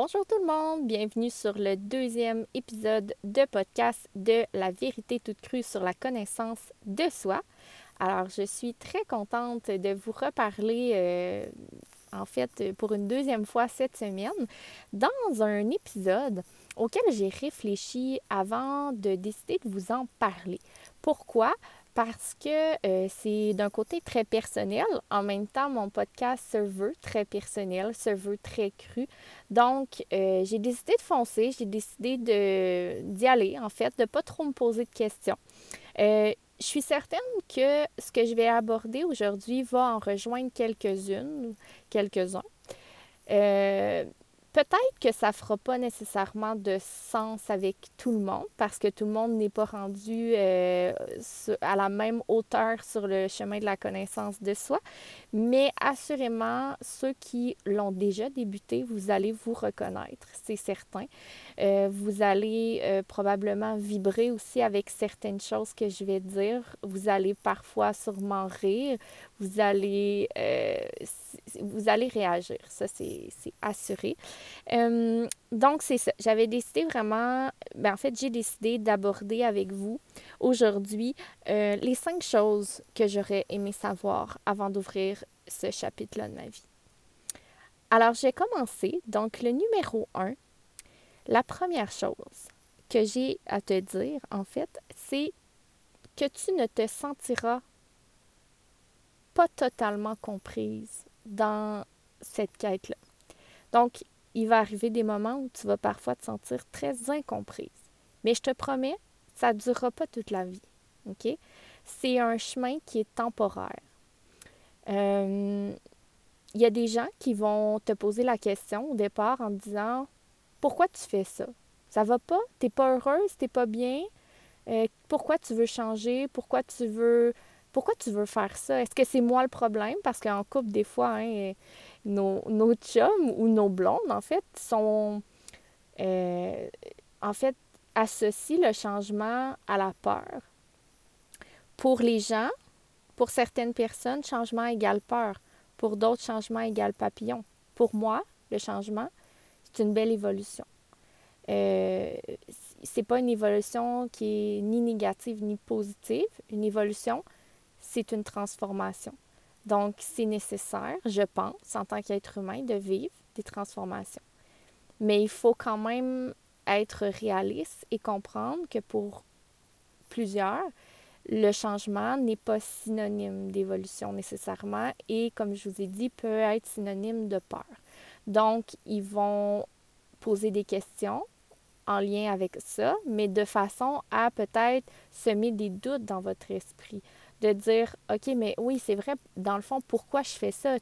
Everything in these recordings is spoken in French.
Bonjour tout le monde, bienvenue sur le deuxième épisode de podcast de La vérité toute crue sur la connaissance de soi. Alors, je suis très contente de vous reparler, euh, en fait, pour une deuxième fois cette semaine, dans un épisode auquel j'ai réfléchi avant de décider de vous en parler. Pourquoi? Parce que euh, c'est d'un côté très personnel. En même temps, mon podcast se veut très personnel, se veut très cru. Donc, euh, j'ai décidé de foncer, j'ai décidé d'y aller, en fait, de ne pas trop me poser de questions. Euh, je suis certaine que ce que je vais aborder aujourd'hui va en rejoindre quelques-unes, quelques-uns. Peut-être que ça ne fera pas nécessairement de sens avec tout le monde parce que tout le monde n'est pas rendu euh, à la même hauteur sur le chemin de la connaissance de soi, mais assurément, ceux qui l'ont déjà débuté, vous allez vous reconnaître, c'est certain. Euh, vous allez euh, probablement vibrer aussi avec certaines choses que je vais dire. Vous allez parfois sûrement rire. Vous allez, vous allez réagir. Ça, c'est assuré. Donc, c'est ça. J'avais décidé vraiment, ben, en fait, j'ai décidé d'aborder avec vous aujourd'hui les cinq choses que j'aurais aimé savoir avant d'ouvrir ce chapitre-là de ma vie. Alors, j'ai commencé. Donc, le numéro un, la première chose que j'ai à te dire, en fait, c'est que tu ne te sentiras pas totalement comprise dans cette quête-là. Donc, il va arriver des moments où tu vas parfois te sentir très incomprise. Mais je te promets, ça ne durera pas toute la vie. C'est un chemin qui est temporaire. Euh, il y a des gens qui vont te poser la question au départ en te disant pourquoi tu fais ça? Ça va pas? T'es pas heureuse? T'es pas bien? Euh, pourquoi tu veux changer? Pourquoi tu veux pourquoi tu veux faire ça? Est-ce que c'est moi le problème? Parce qu'en couple, des fois, hein, nos, nos chums ou nos blondes, en fait, sont euh, en fait associent le changement à la peur. Pour les gens, pour certaines personnes, changement égale peur. Pour d'autres, changement égale papillon. Pour moi, le changement, c'est une belle évolution. Euh, c'est pas une évolution qui est ni négative ni positive. Une évolution, c'est une transformation. Donc, c'est nécessaire, je pense, en tant qu'être humain, de vivre des transformations. Mais il faut quand même être réaliste et comprendre que pour plusieurs, le changement n'est pas synonyme d'évolution nécessairement et, comme je vous ai dit, peut être synonyme de peur. Donc, ils vont poser des questions en lien avec ça, mais de façon à peut-être semer des doutes dans votre esprit. De dire, OK, mais oui, c'est vrai, dans le fond, pourquoi je fais ça?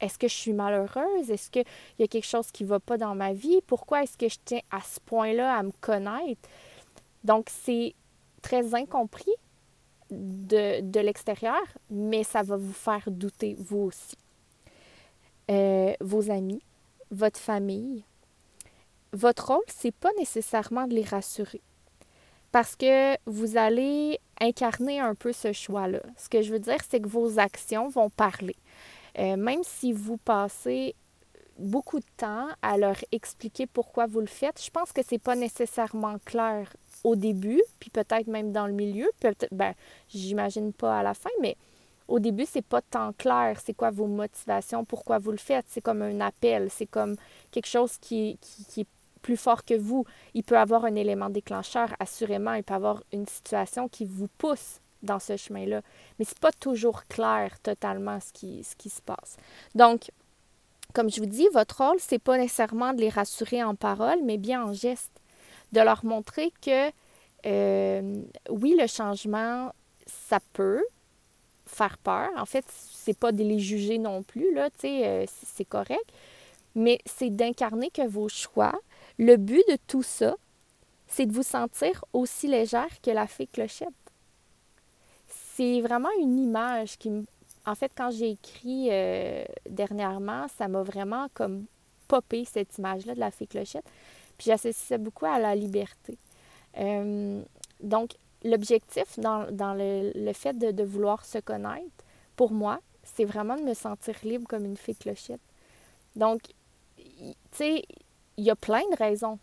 Est-ce que je suis malheureuse? Est-ce qu'il y a quelque chose qui ne va pas dans ma vie? Pourquoi est-ce que je tiens à ce point-là à me connaître? Donc, c'est très incompris de, l'extérieur, mais ça va vous faire douter, vous aussi. Euh, vos amis, votre famille, votre rôle, c'est pas nécessairement de les rassurer. Parce que vous allez incarner un peu ce choix-là. Ce que je veux dire, c'est que vos actions vont parler. Euh, même si vous passez beaucoup de temps à leur expliquer pourquoi vous le faites, je pense que c'est pas nécessairement clair au début, puis peut-être même dans le milieu, peut-être, ben, j'imagine pas à la fin, mais au début, c'est pas tant clair c'est quoi vos motivations, pourquoi vous le faites. C'est comme un appel, c'est comme quelque chose qui, est plus fort que vous. Il peut avoir un élément déclencheur, assurément. Il peut avoir une situation qui vous pousse dans ce chemin-là. Mais c'est pas toujours clair totalement ce qui, ce qui se passe. Donc, comme je vous dis, votre rôle, c'est pas nécessairement de les rassurer en parole, mais bien en geste. De leur montrer que euh, oui, le changement, ça peut, faire peur. En fait, c'est pas de les juger non plus, là, tu sais, euh, c'est correct. Mais c'est d'incarner que vos choix, le but de tout ça, c'est de vous sentir aussi légère que la fée clochette. C'est vraiment une image qui. En fait, quand j'ai écrit euh, dernièrement, ça m'a vraiment comme popé cette image-là de la fée clochette. Puis j'associe ça beaucoup à la liberté. Euh, donc, l'objectif dans, le, fait de, vouloir se connaître, pour moi, c'est vraiment de me sentir libre comme une fée clochette. Donc, tu sais, il y a plein de raisons.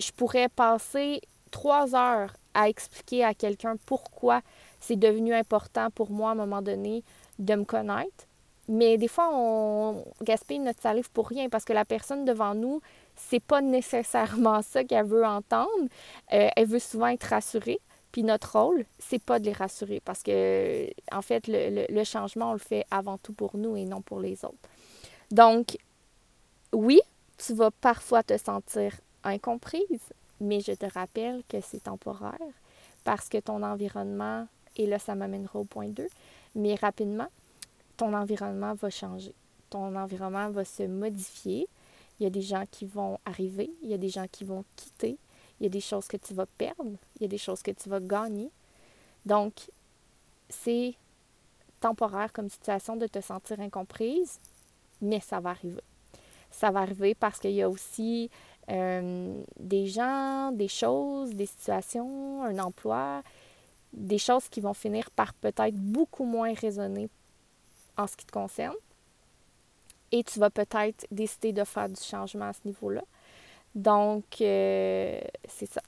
Je pourrais passer trois heures à expliquer à quelqu'un pourquoi c'est devenu important pour moi à un moment donné de me connaître. Mais des fois, on gaspille notre salive pour rien parce que la personne devant nous, c'est pas nécessairement ça qu'elle veut entendre. Euh, elle veut souvent être rassurée. Puis notre rôle, c'est pas de les rassurer parce que, en fait, le, le, changement, on le fait avant tout pour nous et non pour les autres. Donc, oui, tu vas parfois te sentir incomprise, mais je te rappelle que c'est temporaire parce que ton environnement, et là, ça m'amènera au point 2, mais rapidement, ton environnement va changer. Ton environnement va se modifier. Il y a des gens qui vont arriver, il y a des gens qui vont quitter, il y a des choses que tu vas perdre, il y a des choses que tu vas gagner. Donc, c'est temporaire comme situation de te sentir incomprise, mais ça va arriver. Ça va arriver parce qu'il y a aussi euh, des gens, des choses, des situations, un emploi, des choses qui vont finir par peut-être beaucoup moins résonner en ce qui te concerne. Et tu vas peut-être décider de faire du changement à ce niveau-là. Donc, euh, c'est ça.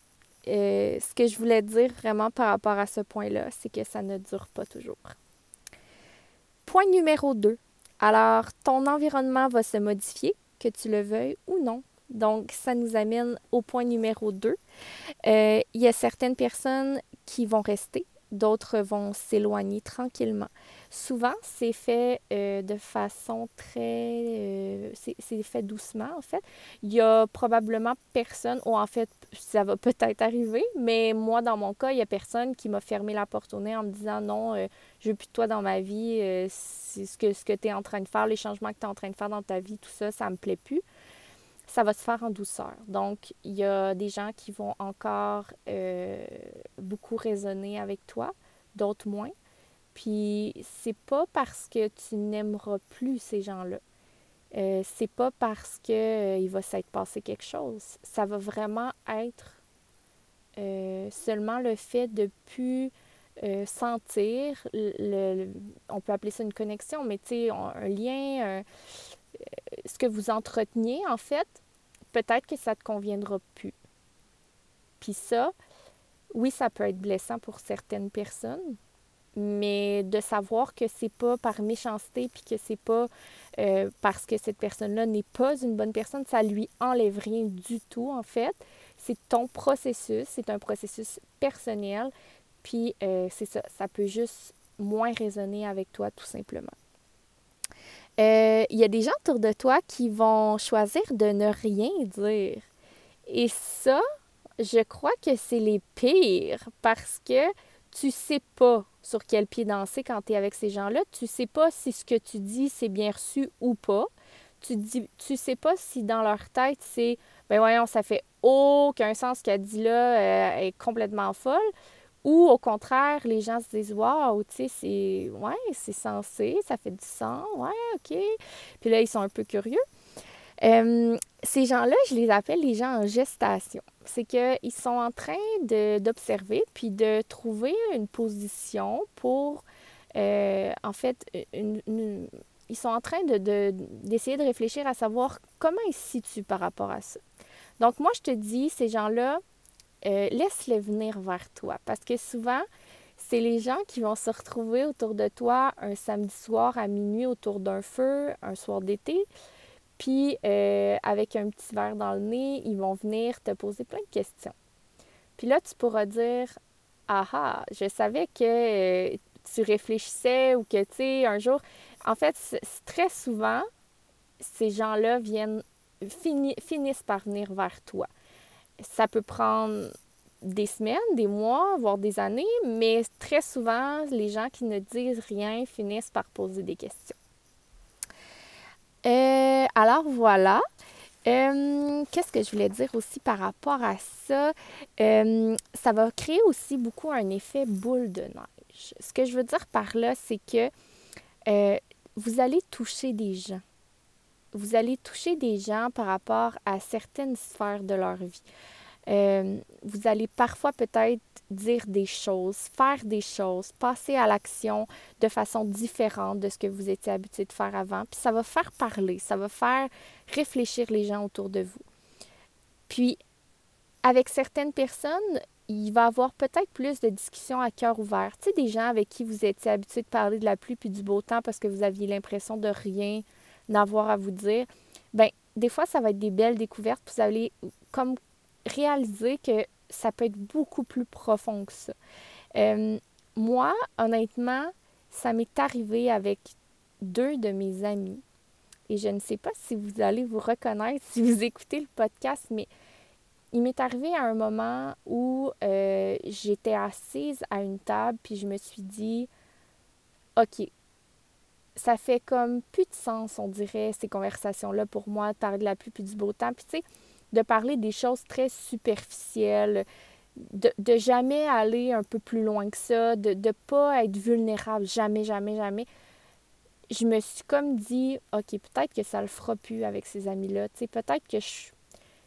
Euh, ce que je voulais dire vraiment par rapport à ce point-là, c'est que ça ne dure pas toujours. Point numéro 2. Alors, ton environnement va se modifier, que tu le veuilles ou non. Donc, ça nous amène au point numéro 2. Euh, il y a certaines personnes qui vont rester, d'autres vont s'éloigner tranquillement. Souvent, c'est fait euh, de façon très... Euh, c'est fait doucement, en fait. Il y a probablement personne, ou en fait, ça va peut-être arriver, mais moi, dans mon cas, il y a personne qui m'a fermé la porte au nez en me disant non, euh, je veux plus de toi dans ma vie, c'est ce que, ce que tu es en train de faire, les changements que tu es en train de faire dans ta vie, tout ça, ça me plaît plus ça va se faire en douceur. Donc, il y a des gens qui vont encore euh, beaucoup raisonner avec toi, d'autres moins. Puis, c'est pas parce que tu n'aimeras plus ces gens-là. Euh, c'est pas parce qu'il euh, va s'être passé quelque chose. Ça va vraiment être seulement le fait de plus sentir, le, on peut appeler ça une connexion, mais tu sais, un lien, ce que vous entreteniez, en fait, peut-être que ça ne te conviendra plus. Puis ça, oui, ça peut être blessant pour certaines personnes, mais de savoir que c'est pas par méchanceté puis que c'est pas euh, parce que cette personne-là n'est pas une bonne personne, ça lui enlève rien du tout en fait. C'est ton processus, c'est un processus personnel, puis euh, c'est ça, ça peut juste moins résonner avec toi tout simplement. Euh, il y a des gens autour de toi qui vont choisir de ne rien dire. Et ça, je crois que c'est les pires parce que tu sais pas sur quel pied danser quand tu es avec ces gens-là. Tu sais pas si ce que tu dis, c'est bien reçu ou pas. Tu dis, sais pas si dans leur tête, c'est ben voyons, ça fait aucun sens ce qu'elle dit là, euh, est complètement folle. Ou au contraire, les gens se disent Waouh, tu sais, c'est ouais, c'est sensé, ça fait du sens, ouais, OK. Puis là, ils sont un peu curieux. Ces gens-là, je les appelle les gens en gestation. C'est qu'ils sont en train d'observer puis de trouver une position pour, euh, en fait, ils sont en train d'essayer de, de réfléchir à savoir comment ils se situent par rapport à ça. Donc, moi, je te dis, ces gens-là, euh, laisse-les venir vers toi. Parce que souvent, c'est les gens qui vont se retrouver autour de toi un samedi soir à minuit autour d'un feu, un soir d'été. Puis, euh, avec un petit verre dans le nez, ils vont venir te poser plein de questions. Puis là, tu pourras dire Ah ah, je savais que euh, tu réfléchissais ou que, tu sais, un jour. En fait, très souvent, ces gens-là viennent, finissent par venir vers toi ça peut prendre des semaines, des mois, voire des années, mais très souvent, les gens qui ne disent rien finissent par poser des questions. Euh, alors voilà. Euh, qu'est-ce que je voulais dire aussi par rapport à ça? Euh, ça va créer aussi beaucoup un effet boule de neige. Ce que je veux dire par là, c'est que vous allez toucher des gens vous allez toucher des gens par rapport à certaines sphères de leur vie. Euh, vous allez parfois peut-être dire des choses, faire des choses, passer à l'action de façon différente de ce que vous étiez habitué de faire avant. Puis ça va faire parler, ça va faire réfléchir les gens autour de vous. Puis, avec certaines personnes, il va y avoir peut-être plus de discussions à cœur ouvert. Tu sais, des gens avec qui vous étiez habitué de parler de la pluie puis du beau temps parce que vous aviez l'impression de rien n'avoir à vous dire. Bien, des fois, ça va être des belles découvertes. Vous allez comme réaliser que ça peut être beaucoup plus profond que ça. Euh, moi, honnêtement, ça m'est arrivé avec deux de mes amis. Et je ne sais pas si vous allez vous reconnaître si vous écoutez le podcast, mais il m'est arrivé à un moment où euh, j'étais assise à une table, puis je me suis dit, OK, ça fait comme plus de sens, on dirait, ces conversations-là pour moi, de parler de la pluie puis du beau temps. Puis tu sais, de parler des choses très superficielles, de, de, jamais aller un peu plus loin que ça, de ne pas être vulnérable, jamais, jamais, jamais. Je me suis comme dit, OK, peut-être que ça le fera plus avec ces amis-là. Tu sais, peut-être que je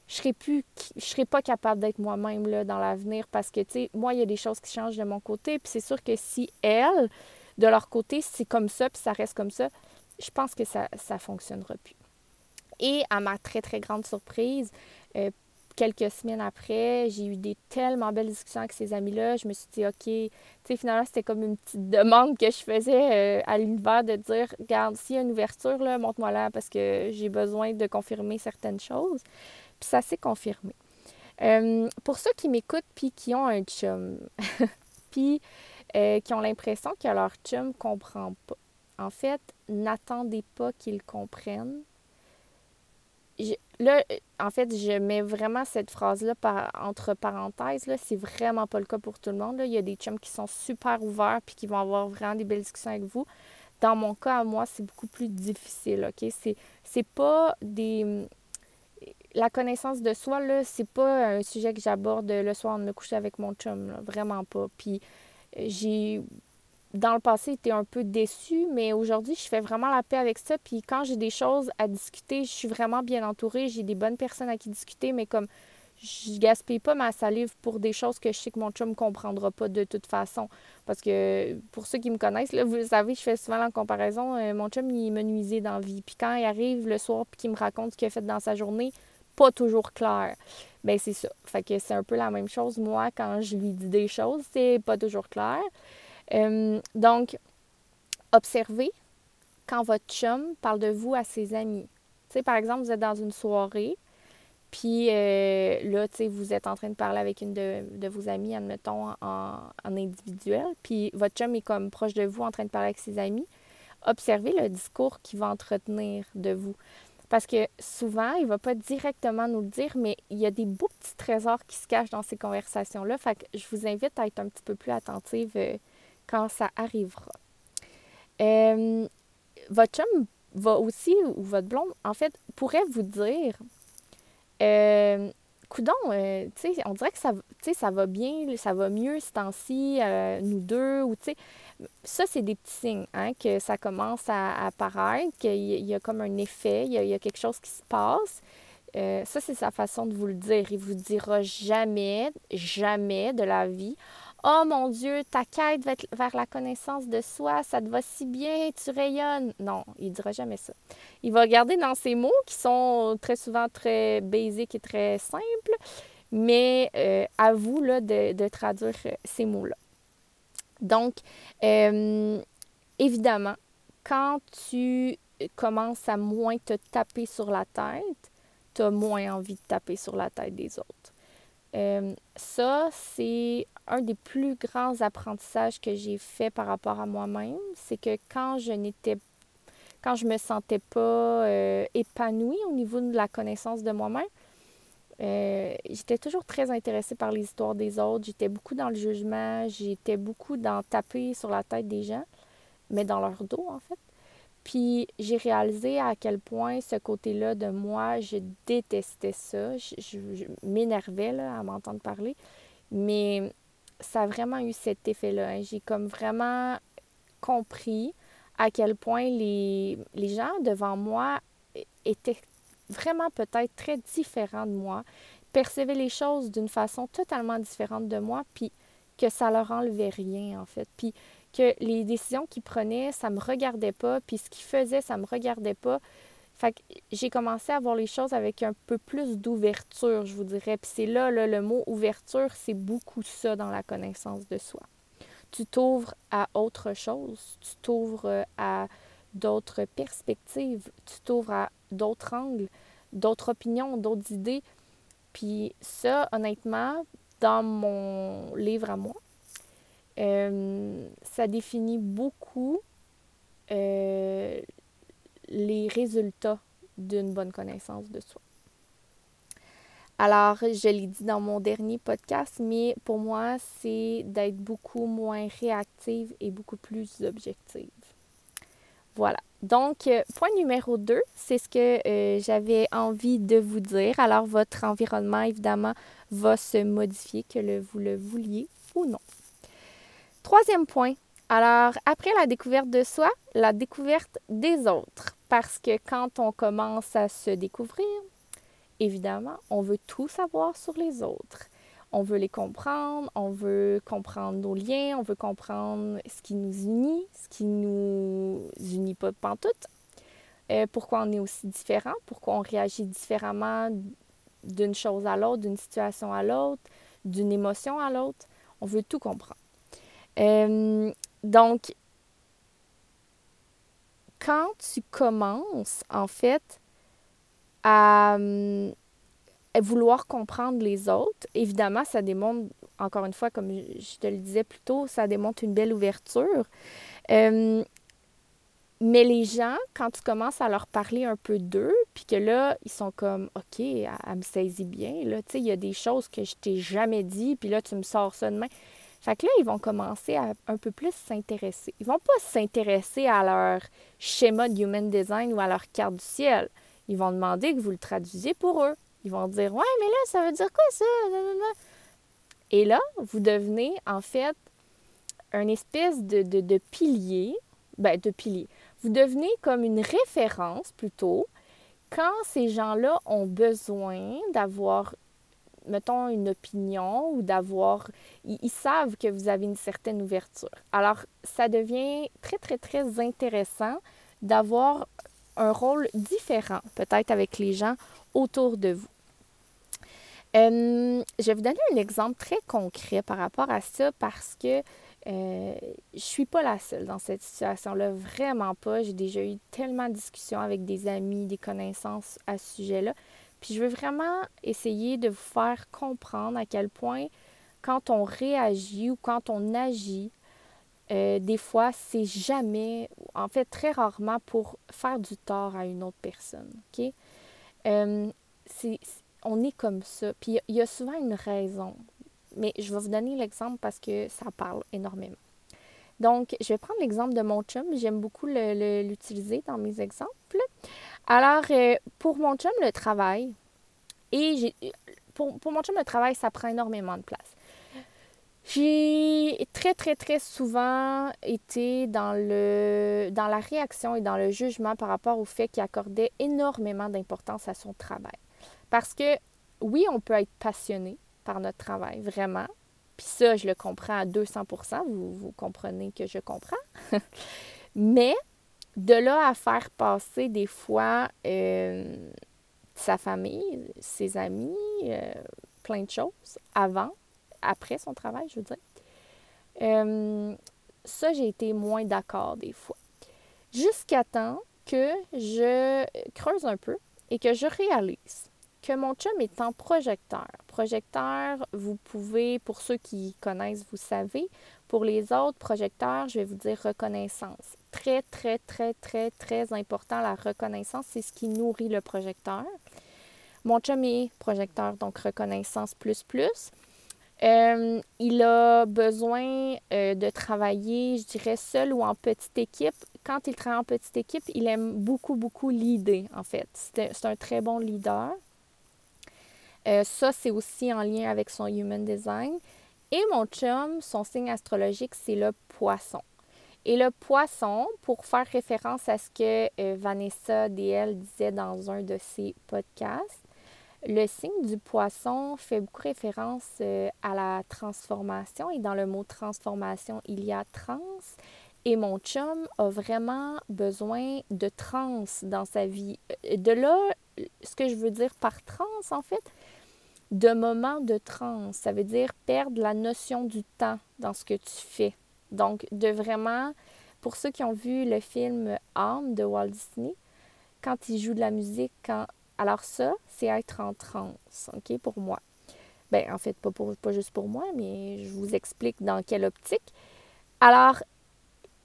je serai plus je serai pas capable d'être moi-même là dans l'avenir parce que tu sais moi il y a des choses qui changent de mon côté puis c'est sûr que si elles de leur côté c'est comme ça puis ça reste comme ça je pense que ça ça fonctionnera plus et à ma très très grande surprise euh, quelques semaines après, j'ai eu des tellement belles discussions avec ces amis-là. Je me suis dit, OK, tu sais, finalement, c'était comme une petite demande que je faisais euh, à l'univers de dire, regarde, s'il y a une ouverture, là, montre-moi là parce que j'ai besoin de confirmer certaines choses. Puis ça s'est confirmé. Euh, pour ceux qui m'écoutent puis qui ont un chum, puis euh, qui ont l'impression que leur chum ne comprend pas, en fait, n'attendez pas qu'ils comprennent. là, en fait, je mets vraiment cette phrase-là par, entre parenthèses. Là, c'est vraiment pas le cas pour tout le monde. Là. Il y a des chums qui sont super ouverts puis qui vont avoir vraiment des belles discussions avec vous. Dans mon cas, à moi, c'est beaucoup plus difficile, OK? C'est, c'est pas des la connaissance de soi, là, c'est pas un sujet que j'aborde le soir de me coucher avec mon chum, vraiment pas. Puis euh, j'ai, dans le passé, été un peu déçue, mais aujourd'hui, je fais vraiment la paix avec ça. Puis quand j'ai des choses à discuter, je suis vraiment bien entourée. J'ai des bonnes personnes à qui discuter, mais comme je gaspille pas ma salive pour des choses que je sais que mon chum comprendra pas de toute façon. Parce que pour ceux qui me connaissent, là, vous savez, je fais souvent la comparaison. Euh, mon chum, il me nuisait dans la vie. Puis quand il arrive le soir puis qu'il me raconte ce qu'il a fait dans sa journée, pas toujours clair. Ben c'est ça. Fait que c'est un peu la même chose. Moi, quand je lui dis des choses, c'est pas toujours clair. Euh, donc, observez quand votre chum parle de vous à ses amis. Tu sais, par exemple, vous êtes dans une soirée, puis euh, là, tu sais, vous êtes en train de parler avec une de, vos amies, admettons, en, en, individuel, puis votre chum est comme proche de vous en train de parler avec ses amis. Observez le discours qu'il va entretenir de vous. Parce que souvent, il ne va pas directement nous le dire, mais il y a des beaux petits trésors qui se cachent dans ces conversations-là. Fait que je vous invite à être un petit peu plus attentive euh, quand ça arrivera. Euh, votre chum va aussi, ou votre blonde, en fait, pourrait vous dire euh, Coudon, euh, on dirait que ça, ça va bien, ça va mieux ce temps-ci, nous deux, ou tu sais ça, c'est des petits signes hein, que ça commence à apparaître, qu'il y a comme un effet, il y a, quelque chose qui se passe. Euh, ça, c'est sa façon de vous le dire. Il vous dira jamais, jamais de la vie. Oh mon Dieu, ta quête vers la connaissance de soi, ça te va si bien, tu rayonnes. Non, il ne dira jamais ça. Il va garder dans ces mots qui sont très souvent très basiques et très simples, mais euh, à vous là, de traduire ces mots-là. Donc, euh, évidemment, quand tu commences à moins te taper sur la tête, tu as moins envie de taper sur la tête des autres. Euh, ça, c'est un des plus grands apprentissages que j'ai fait par rapport à moi-même. C'est que quand je n'étais quand je me sentais pas euh, épanouie au niveau de la connaissance de moi-même, euh, j'étais toujours très intéressée par les histoires des autres. J'étais beaucoup dans le jugement. J'étais beaucoup dans taper sur la tête des gens, mais dans leur dos, en fait. Puis j'ai réalisé à quel point ce côté-là de moi, je détestais ça. Je, m'énervais à m'entendre parler. Mais ça a vraiment eu cet effet-là. Hein. J'ai comme vraiment compris à quel point les, les gens devant moi étaient vraiment peut-être très différent de moi, percevaient les choses d'une façon totalement différente de moi, puis que ça leur enlevait rien en fait, puis que les décisions qu'ils prenaient, ça me regardait pas, puis ce qu'ils faisaient, ça me regardait pas. Fait j'ai commencé à voir les choses avec un peu plus d'ouverture, je vous dirais. Puis c'est là, là, le mot ouverture, c'est beaucoup ça dans la connaissance de soi. Tu t'ouvres à autre chose, tu t'ouvres euh, à d'autres perspectives, tu t'ouvres à d'autres angles, d'autres opinions, d'autres idées. Puis ça, honnêtement, dans mon livre à moi, euh, ça définit beaucoup euh, les résultats d'une bonne connaissance de soi. Alors, je l'ai dit dans mon dernier podcast, mais pour moi, c'est d'être beaucoup moins réactive et beaucoup plus objective. Voilà. Donc, euh, point numéro 2, c'est ce que euh, j'avais envie de vous dire. Alors, votre environnement, évidemment, va se modifier, que vous le vouliez ou non. Troisième point. Alors, après la découverte de soi, la découverte des autres. Parce que quand on commence à se découvrir, évidemment, on veut tout savoir sur les autres. On veut les comprendre, on veut comprendre nos liens, on veut comprendre ce qui nous unit, ce qui nous unit pas pantoute. Euh, pourquoi on est aussi différent, pourquoi on réagit différemment d'une chose à l'autre, d'une situation à l'autre, d'une émotion à l'autre? On veut tout comprendre. Euh, donc, quand tu commences, en fait, à, vouloir comprendre les autres, évidemment, ça démontre, encore une fois, comme je te le disais plus tôt, ça démontre une belle ouverture. Euh, mais les gens, quand tu commences à leur parler un peu d'eux, puis que là, ils sont comme, OK, elle, me saisit bien, là, tu sais, il y a des choses que je t'ai jamais dit, puis là, tu me sors ça demain. Fait que là, ils vont commencer à un peu plus s'intéresser. Ils vont pas s'intéresser à leur schéma de human design ou à leur carte du ciel. Ils vont demander que vous le traduisiez pour eux. Ils vont dire Ouais, mais là, ça veut dire quoi ça? Et là, vous devenez en fait un espèce de, de, de pilier. Ben, de pilier. Vous devenez comme une référence plutôt quand ces gens-là ont besoin d'avoir mettons, une opinion ou d'avoir... Ils, savent que vous avez une certaine ouverture. Alors, ça devient très, très, très intéressant d'avoir un rôle différent, peut-être avec les gens autour de vous. Euh, je vais vous donner un exemple très concret par rapport à ça parce que euh, je suis pas la seule dans cette situation-là, vraiment pas. J'ai déjà eu tellement de discussions avec des amis, des connaissances à ce sujet-là. Puis je veux vraiment essayer de vous faire comprendre à quel point quand on réagit ou quand on agit, euh, des fois, c'est jamais, en fait très rarement pour faire du tort à une autre personne. OK? Euh, on est comme ça. Puis il y, a souvent une raison. Mais je vais vous donner l'exemple parce que ça parle énormément. Donc, je vais prendre l'exemple de mon chum. J'aime beaucoup l'utiliser dans mes exemples. Alors, euh, pour mon chum, le travail, et pour, pour mon chum, le travail, ça prend énormément de place. J'ai très, très, très souvent été dans, le, dans la réaction et dans le jugement par rapport au fait qu'il accordait énormément d'importance à son travail. Parce que, oui, on peut être passionné par notre travail, vraiment. Puis ça, je le comprends à 200 vous, vous comprenez que je comprends. Mais de là à faire passer des fois euh, sa famille, ses amis, euh, plein de choses, avant, après son travail, je veux dire. Euh, ça, j'ai été moins d'accord des fois. Jusqu'à temps que je creuse un peu et que je réalise que mon chum est en projecteur. Projecteur, vous pouvez, pour ceux qui connaissent, vous savez. Pour les autres, projecteurs, je vais vous dire reconnaissance. Très, très, très, très, très important, la reconnaissance, c'est ce qui nourrit le projecteur. Mon chum est projecteur, donc reconnaissance plus plus. Euh, il a besoin euh, de travailler, je dirais, seul ou en petite équipe. Quand il travaille en petite équipe, il aime beaucoup, beaucoup l'idée, en fait. C'est un très bon leader. Euh, ça, c'est aussi en lien avec son human design. Et mon chum, son signe astrologique, c'est le poisson. Et le poisson, pour faire référence à ce que euh, Vanessa DL disait dans un de ses podcasts, le signe du poisson fait beaucoup référence euh, à la transformation. Et dans le mot transformation, il y a trans Et mon chum a vraiment besoin de trans dans sa vie. Euh, de là, ce que je veux dire par trans, en fait, de moments de trans, ça veut dire perdre la notion du temps dans ce que tu fais. Donc, de vraiment, pour ceux qui ont vu le film Âme de Walt Disney, quand il joue de la musique, quand... alors ça, c'est être en transe, OK, pour moi. Ben, en fait, pas, pour, pas juste pour moi, mais je vous explique dans quelle optique. Alors,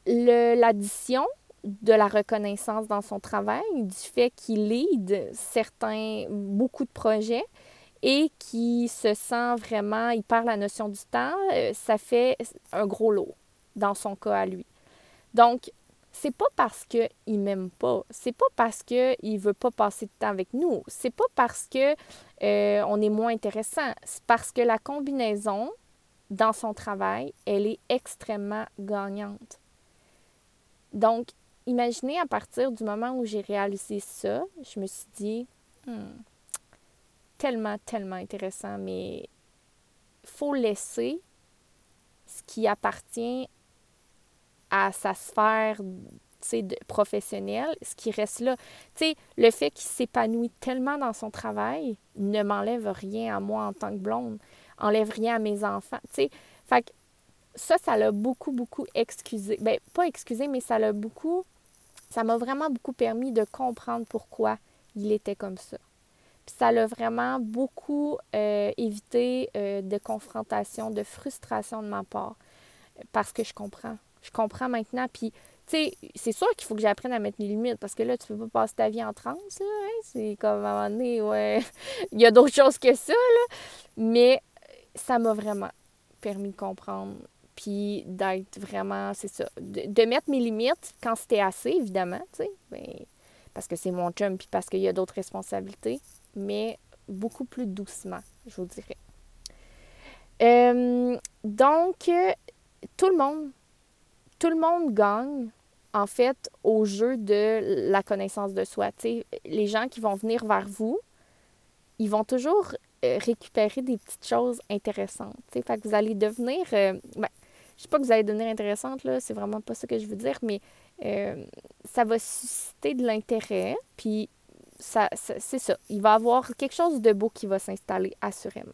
l'addition de la reconnaissance dans son travail, du fait qu'il lead certains, beaucoup de projets et qui se sent vraiment, il perd la notion du temps, euh, ça fait un gros lot dans son cas à lui. Donc, c'est pas parce qu'il m'aime pas, c'est pas parce qu'il veut pas passer de temps avec nous, c'est pas parce que euh, est moins intéressant, c'est parce que la combinaison dans son travail, elle est extrêmement gagnante. Donc, imaginez à partir du moment où j'ai réalisé ça, je me suis dit, hmm, tellement, tellement intéressant, mais faut laisser ce qui appartient à sa sphère professionnelle, ce qui reste là. sais, le fait qu'il s'épanouit tellement dans son travail ne m'enlève rien à moi en tant que blonde, enlève rien à mes enfants. sais. Fait que ça, ça l'a beaucoup, beaucoup excusé. Ben, pas excusé, mais ça l'a beaucoup. Ça m'a vraiment beaucoup permis de comprendre pourquoi il était comme ça. Ça l'a vraiment beaucoup euh, évité euh, de confrontation, de frustration de ma part. Parce que je comprends je comprends maintenant. Puis, tu sais, c'est sûr qu'il faut que j'apprenne à mettre mes limites parce que là, tu peux pas passer ta vie en transe. Hein? C'est comme à un moment donné, ouais. Il y a d'autres choses que ça, là. Mais ça m'a vraiment permis de comprendre. Puis d'être vraiment, c'est ça, de, mettre mes limites quand c'était assez, évidemment, tu sais. Ben, parce que c'est mon chum, puis parce qu'il y a d'autres responsabilités. Mais beaucoup plus doucement, je vous dirais. Euh, donc, tout le monde tout le monde gagne, en fait, au jeu de la connaissance de soi. les gens qui vont venir vers vous, ils vont toujours euh, récupérer des petites choses intéressantes. Fait que vous allez devenir. Euh, ben, je sais pas que vous allez devenir intéressante, là, c'est vraiment pas ça que je veux dire, mais ça va susciter de l'intérêt, puis ça, c'est ça. Il va y avoir quelque chose de beau qui va s'installer, assurément.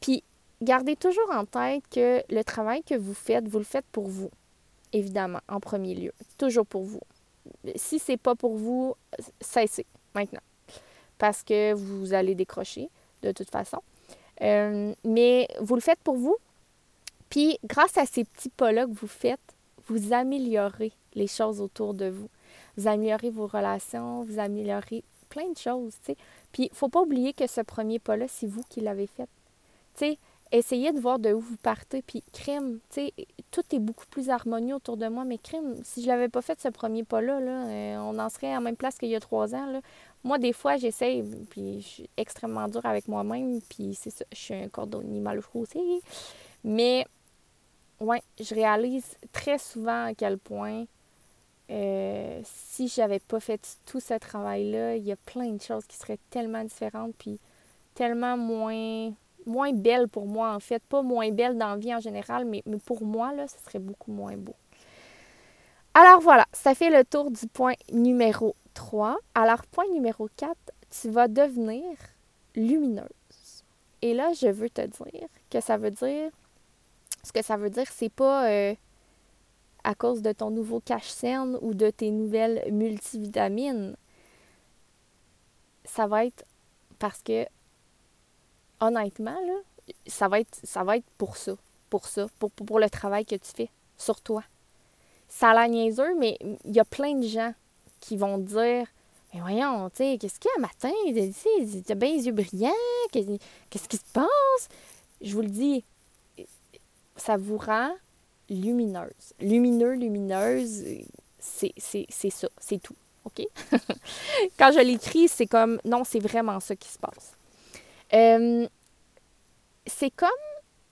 puis gardez toujours en tête que le travail que vous faites, vous le faites pour vous, évidemment, en premier lieu. Toujours pour vous. Si c'est pas pour vous, cessez maintenant. Parce que vous allez décrocher de toute façon. Euh, mais vous le faites pour vous. Puis, grâce à ces petits pas-là que vous faites, vous améliorez les choses autour de vous. Vous améliorez vos relations, vous améliorez plein de choses, tu sais. Puis, il ne faut pas oublier que ce premier pas-là, c'est vous qui l'avez fait. Tu sais, essayez de voir de où vous partez. Puis, crime, tu sais, tout est beaucoup plus harmonieux autour de moi. Mais crime, si je l'avais pas fait ce premier pas-là, là, euh, on en serait à la même place qu'il y a trois ans. Moi, des fois, j'essaye, puis je suis extrêmement dure avec moi-même. Puis, c'est ça, je suis un cordonnier mal aussi. Mais, ouais, je réalise très souvent à quel point. Euh, si j'avais pas fait tout ce travail-là, il y a plein de choses qui seraient tellement différentes, puis tellement moins moins belle pour moi, en fait. Pas moins belle dans la vie en général, mais, mais pour moi, là, ce serait beaucoup moins beau. Alors voilà, ça fait le tour du point numéro 3. Alors, point numéro 4, tu vas devenir lumineuse. Et là, je veux te dire que ça veut dire. Ce que ça veut dire, c'est pas euh, à cause de ton nouveau cache-cerne ou de tes nouvelles multivitamines. Ça va être parce que honnêtement, là, ça va être, ça va pour ça, pour ça, pour, le travail que tu fais sur toi. Ça a l'air niaiseux, mais il y a plein de gens qui vont dire Mais voyons, tu sais, qu'est-ce qu'il y a matin? Tu as bien les yeux brillants, qu'est-ce qui se passe? Je vous le dis, ça vous rend lumineuse. Lumineux, lumineuse, c'est ça, c'est tout. OK? Quand je l'écris, c'est comme non, c'est vraiment ça qui se passe. Euh, c'est comme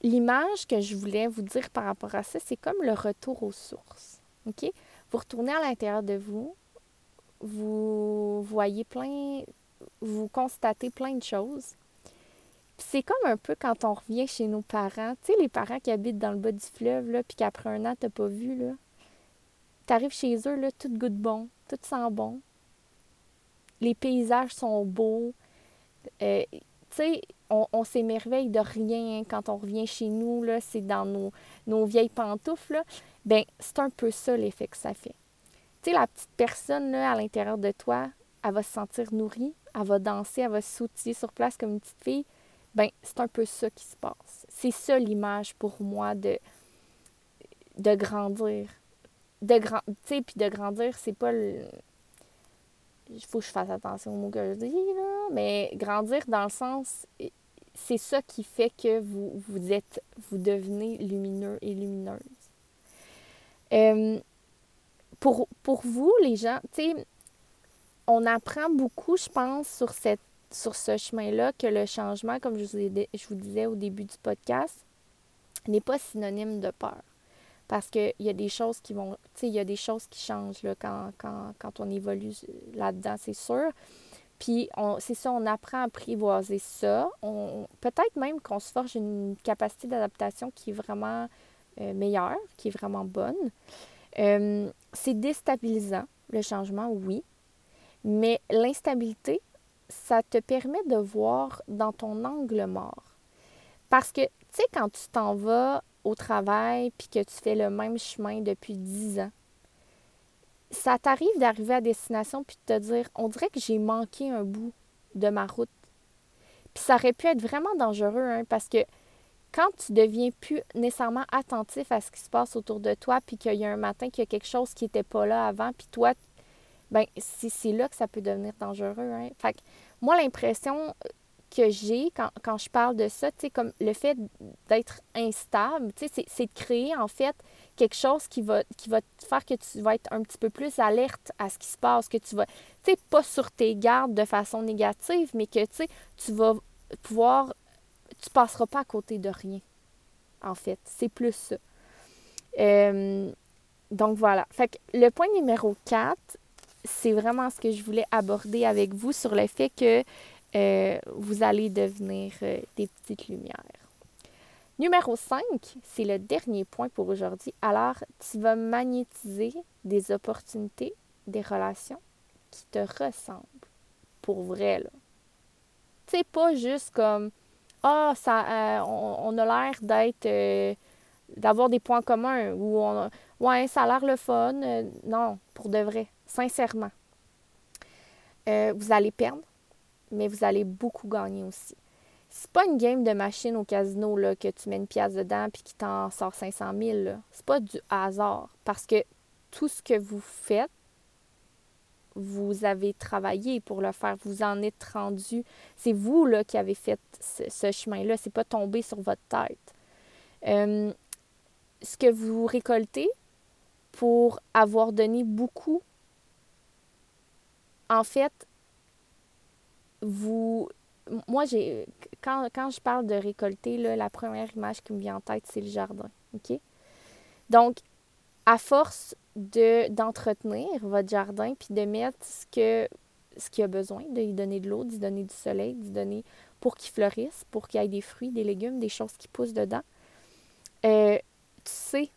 l'image que je voulais vous dire par rapport à ça, c'est comme le retour aux sources. OK? Vous retournez à l'intérieur de vous, vous voyez plein, vous constatez plein de choses c'est comme un peu quand on revient chez nos parents. Tu sais, les parents qui habitent dans le bas du fleuve, là, puis qu'après un an, t'as pas vu, là. T'arrives chez eux, là, tout goûte bon, tout sent bon. Les paysages sont beaux. Euh, tu sais, on, s'émerveille de rien quand on revient chez nous, c'est dans nos, vieilles pantoufles, là. Ben, c'est un peu ça l'effet que ça fait. Tu sais, la petite personne, là, à l'intérieur de toi, elle va se sentir nourrie, elle va danser, elle va s'outiller sur place comme une petite fille. Ben, c'est un peu ça qui se passe. C'est ça l'image pour moi de, de grandir. De grand, tu sais, puis de grandir, c'est pas le. Il faut que je fasse attention aux mots que je dis, là. Mais grandir dans le sens. C'est ça qui fait que vous, vous êtes. Vous devenez lumineux et lumineuse. Euh, pour, pour vous, les gens, tu sais, on apprend beaucoup, je pense, sur, cette, sur ce chemin-là, que le changement, comme je vous, disais au début du podcast, n'est pas synonyme de peur. Parce qu'il y a des choses qui vont, tu sais, il y a des choses qui changent là, quand, quand, on évolue là-dedans, c'est sûr. Puis c'est ça, on apprend à apprivoiser ça. Peut-être même qu'on se forge une capacité d'adaptation qui est vraiment euh, meilleure, qui est vraiment bonne. Euh, c'est déstabilisant, le changement, oui. Mais l'instabilité, ça te permet de voir dans ton angle mort. Parce que, tu sais, quand tu t'en vas au travail puis que tu fais le même chemin depuis dix ans, ça t'arrive d'arriver à destination puis de te dire, on dirait que j'ai manqué un bout de ma route. Puis ça aurait pu être vraiment dangereux, hein, parce que quand tu deviens plus nécessairement attentif à ce qui se passe autour de toi, puis qu'il y a un matin qu'il y a quelque chose qui n'était pas là avant, puis toi, ben c'est là que ça peut devenir dangereux. Hein? Fait que moi, l'impression que j'ai quand, quand, je parle de ça, comme le fait d'être instable, c'est de créer en fait quelque chose qui va, qui va faire que tu vas être un petit peu plus alerte à ce qui se passe, que tu vas, tu sais, pas sur tes gardes de façon négative, mais que, tu vas pouvoir, tu passeras pas à côté de rien, en fait. C'est plus ça. Euh, donc voilà. Fait que le point numéro 4, c'est vraiment ce que je voulais aborder avec vous sur le fait que euh, vous allez devenir euh, des petites lumières. Numéro 5, c'est le dernier point pour aujourd'hui. Alors, tu vas magnétiser des opportunités, des relations qui te ressemblent. Pour vrai. Tu sais, pas juste comme Ah, ça, euh, on, a l'air d'être. d'avoir des points communs ou on Ouais, ça a l'air le fun. non, pour de vrai sincèrement. Euh, vous allez perdre, mais vous allez beaucoup gagner aussi. C'est pas une game de machine au casino là, que tu mets une pièce dedans puis qui t'en sort 500 000. C'est pas du hasard parce que tout ce que vous faites, vous avez travaillé pour le faire, vous en êtes rendu. C'est vous là, qui avez fait ce, chemin-là, c'est pas tombé sur votre tête. Euh, ce que vous récoltez pour avoir donné beaucoup en fait, vous. Moi, j'ai. Quand, je parle de récolter, là, la première image qui me vient en tête, c'est le jardin. OK? Donc, à force de, d'entretenir votre jardin puis de mettre ce que ce qu'il a besoin, de lui donner de l'eau, d'y donner du soleil, d'y donner pour qu'il fleurisse, pour qu'il y ait des fruits, des légumes, des choses qui poussent dedans. Euh, tu sais,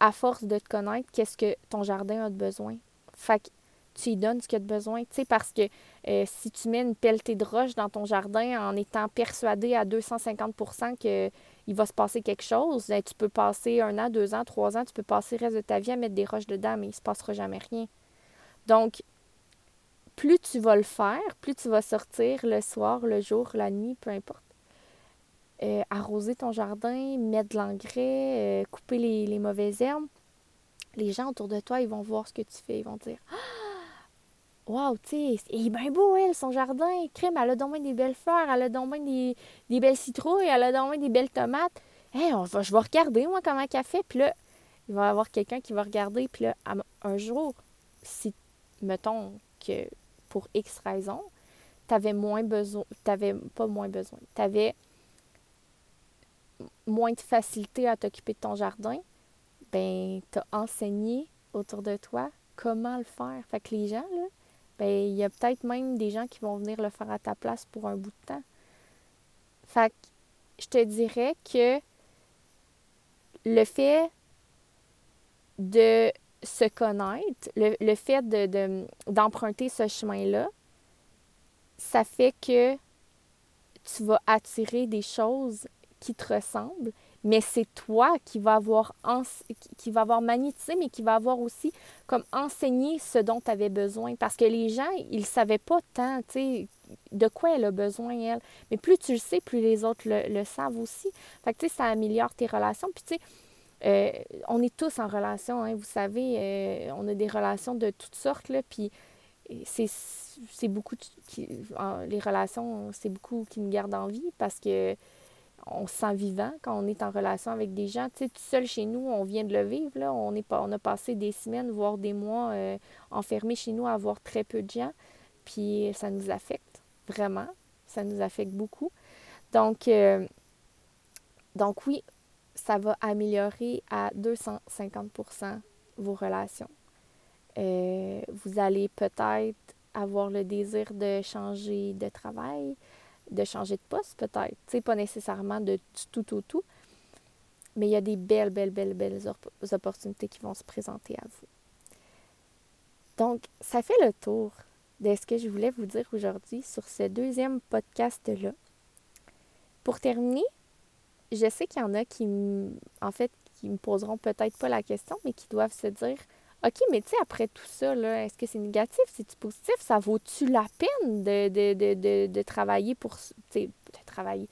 à force de te connaître, qu'est-ce que ton jardin a de besoin? Fait tu lui donnes ce qu'il a besoin. Tu sais, parce que euh, si tu mets une pelletée de roche dans ton jardin en étant persuadé à 250% qu'il va se passer quelque chose, ben, tu peux passer un an, deux ans, trois ans, tu peux passer le reste de ta vie à mettre des roches dedans, mais il ne se passera jamais rien. Donc, plus tu vas le faire, plus tu vas sortir le soir, le jour, la nuit, peu importe. Euh, arroser ton jardin, mettre de l'engrais, euh, couper les, mauvaises herbes. Les gens autour de toi, ils vont voir ce que tu fais. Ils vont dire ah, Wow, tu sais, il est bien beau, elle, son jardin. Crème, elle a donc des belles fleurs, elle a donc des, des belles citrouilles, elle a donc des belles tomates. Hé, on va, je vais regarder, moi, comment elle fait. Puis là, il va y avoir quelqu'un qui va regarder. Puis là, un jour, si, mettons que pour X raison, tu avais moins besoin, t'avais pas moins besoin, tu avais moins de facilité à t'occuper de ton jardin, ben, tu as enseigné autour de toi comment le faire. Fait que les gens, là, ben, il y a peut-être même des gens qui vont venir le faire à ta place pour un bout de temps. Fait que je te dirais que le fait de se connaître, le, fait de, d'emprunter ce chemin-là, ça fait que tu vas attirer des choses qui te ressemblent, mais c'est toi qui va avoir qui va avoir magnétisé, mais qui va avoir aussi comme enseigné ce dont tu avais besoin. Parce que les gens, ils ne savaient pas tant, tu sais, de quoi elle a besoin, elle. Mais plus tu le sais, plus les autres le, savent aussi. Fait tu sais, ça améliore tes relations. Puis, tu sais, euh, on est tous en relation, hein, vous savez, euh, on a des relations de toutes sortes, là, puis c'est beaucoup, qui, les relations, c'est beaucoup qui nous gardent en vie parce que on se sent vivant quand on est en relation avec des gens. Tu sais, tout seul chez nous, on vient de le vivre, on, pas, a passé des semaines, voire des mois euh, enfermés chez nous à avoir très peu de gens, puis ça nous affecte, vraiment, ça nous affecte beaucoup. Donc, donc oui, ça va améliorer à 250% vos relations. Euh, vous allez peut-être avoir le désir de changer de travail, de changer de poste peut-être. Tu sais, pas nécessairement de tout au tout, mais il y a des belles, belles, belles, belles opportunités qui vont se présenter à vous. Donc, ça fait le tour de ce que je voulais vous dire aujourd'hui sur ce deuxième podcast-là. Pour terminer, je sais qu'il y en a qui, en fait, qui me poseront peut-être pas la question, mais qui doivent se dire OK, mais tu sais, après tout ça, est-ce que c'est négatif, c'est-tu positif? Ça vaut-tu la peine de, de, de, travailler pour. Tu sais, de travailler?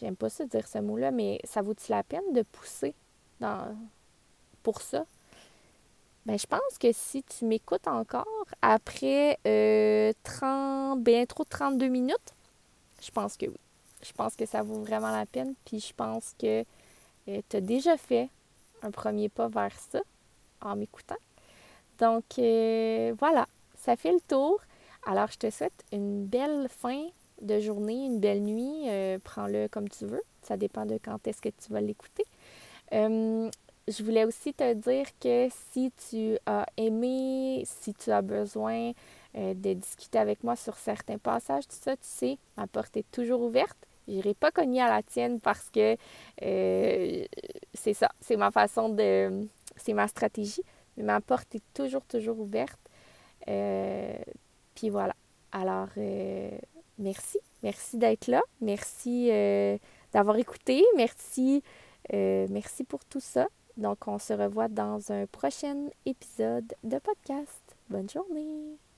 J'aime pas ça dire ce mot-là, mais ça vaut-tu la peine de pousser dans, pour ça? Ben, je pense que si tu m'écoutes encore après euh, 30, bien trop 32 minutes, je pense que oui je pense que ça vaut vraiment la peine. Puis je pense que euh, tu as déjà fait un premier pas vers ça en m'écoutant. Donc euh, voilà, ça fait le tour. Alors je te souhaite une belle fin de journée, une belle nuit. Euh, prends-le comme tu veux. Ça dépend de quand est-ce que tu vas l'écouter. je voulais aussi te dire que si tu as aimé, si tu as besoin de discuter avec moi sur certains passages, tout ça, tu sais, ma porte est toujours ouverte. Je n'irai pas cogner à la tienne parce que euh, c'est ça, c'est ma façon de. C'est ma stratégie. Mais ma porte est toujours, toujours ouverte. Euh, puis voilà. Alors, euh, merci. Merci d'être là. Merci d'avoir écouté. Merci, merci pour tout ça. Donc, on se revoit dans un prochain épisode de podcast. Bonne journée!